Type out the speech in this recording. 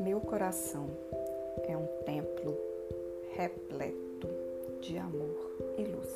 Meu coração é um templo repleto de amor e luz.